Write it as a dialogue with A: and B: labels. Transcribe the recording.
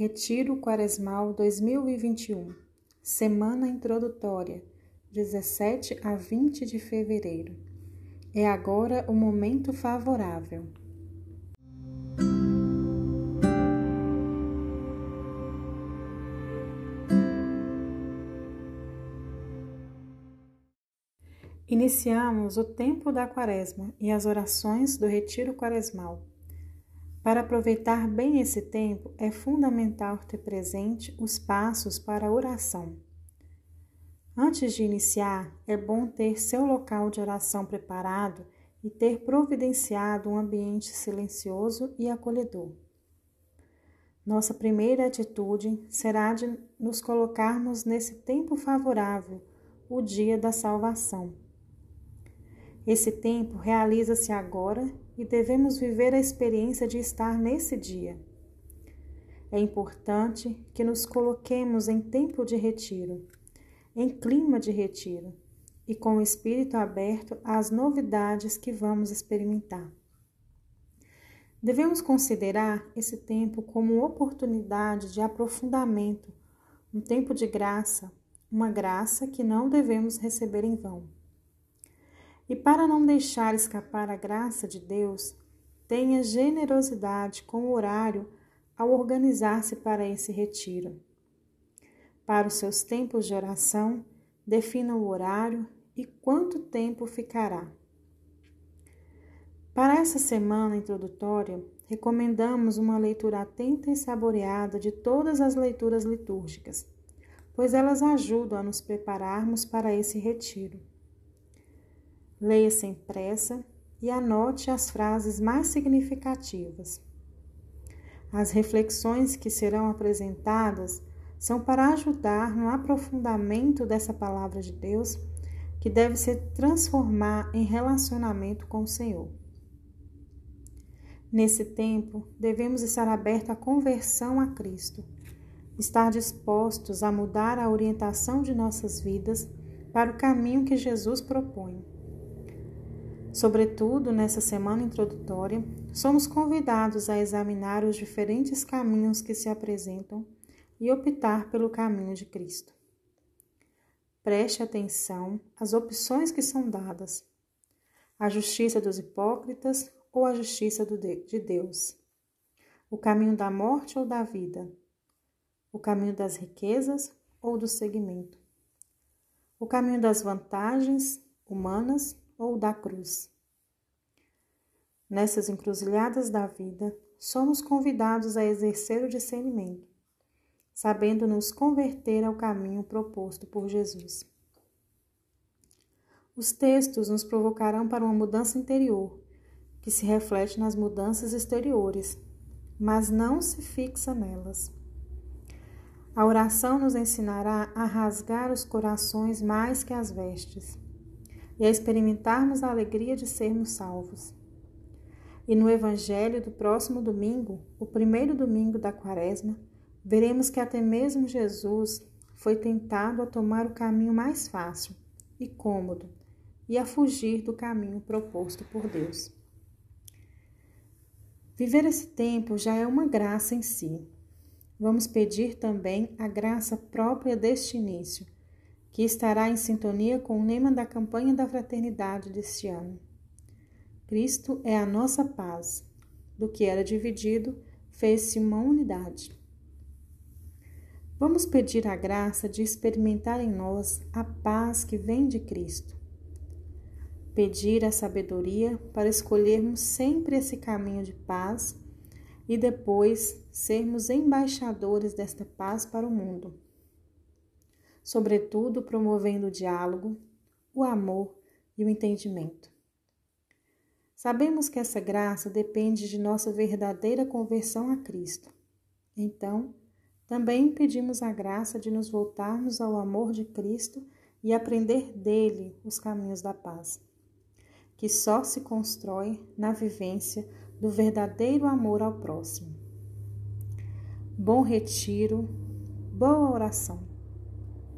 A: Retiro Quaresmal 2021, Semana Introdutória, 17 a 20 de fevereiro. É agora o momento favorável. Iniciamos o tempo da Quaresma e as orações do Retiro Quaresmal. Para aproveitar bem esse tempo, é fundamental ter presente os passos para a oração. Antes de iniciar, é bom ter seu local de oração preparado e ter providenciado um ambiente silencioso e acolhedor. Nossa primeira atitude será de nos colocarmos nesse tempo favorável, o dia da salvação esse tempo realiza-se agora e devemos viver a experiência de estar nesse dia. É importante que nos coloquemos em tempo de retiro, em clima de retiro e com o espírito aberto às novidades que vamos experimentar. Devemos considerar esse tempo como oportunidade de aprofundamento, um tempo de graça, uma graça que não devemos receber em vão. E para não deixar escapar a graça de Deus, tenha generosidade com o horário ao organizar-se para esse retiro. Para os seus tempos de oração, defina o horário e quanto tempo ficará. Para essa semana introdutória, recomendamos uma leitura atenta e saboreada de todas as leituras litúrgicas, pois elas ajudam a nos prepararmos para esse retiro. Leia sem pressa e anote as frases mais significativas. As reflexões que serão apresentadas são para ajudar no aprofundamento dessa palavra de Deus, que deve se transformar em relacionamento com o Senhor. Nesse tempo, devemos estar abertos à conversão a Cristo, estar dispostos a mudar a orientação de nossas vidas para o caminho que Jesus propõe. Sobretudo, nessa semana introdutória, somos convidados a examinar os diferentes caminhos que se apresentam e optar pelo caminho de Cristo. Preste atenção às opções que são dadas: a justiça dos hipócritas ou a justiça de Deus, o caminho da morte ou da vida, o caminho das riquezas ou do seguimento, o caminho das vantagens humanas ou da cruz. Nessas encruzilhadas da vida, somos convidados a exercer o discernimento, sabendo nos converter ao caminho proposto por Jesus. Os textos nos provocarão para uma mudança interior, que se reflete nas mudanças exteriores, mas não se fixa nelas. A oração nos ensinará a rasgar os corações mais que as vestes e a experimentarmos a alegria de sermos salvos. E no Evangelho do próximo domingo, o primeiro domingo da Quaresma, veremos que até mesmo Jesus foi tentado a tomar o caminho mais fácil e cômodo e a fugir do caminho proposto por Deus. Viver esse tempo já é uma graça em si. Vamos pedir também a graça própria deste início que estará em sintonia com o lema da campanha da fraternidade deste ano. Cristo é a nossa paz. Do que era dividido, fez-se uma unidade. Vamos pedir a graça de experimentar em nós a paz que vem de Cristo. Pedir a sabedoria para escolhermos sempre esse caminho de paz e depois sermos embaixadores desta paz para o mundo sobretudo promovendo o diálogo, o amor e o entendimento. Sabemos que essa graça depende de nossa verdadeira conversão a Cristo. Então, também pedimos a graça de nos voltarmos ao amor de Cristo e aprender dele os caminhos da paz, que só se constrói na vivência do verdadeiro amor ao próximo. Bom retiro, boa oração.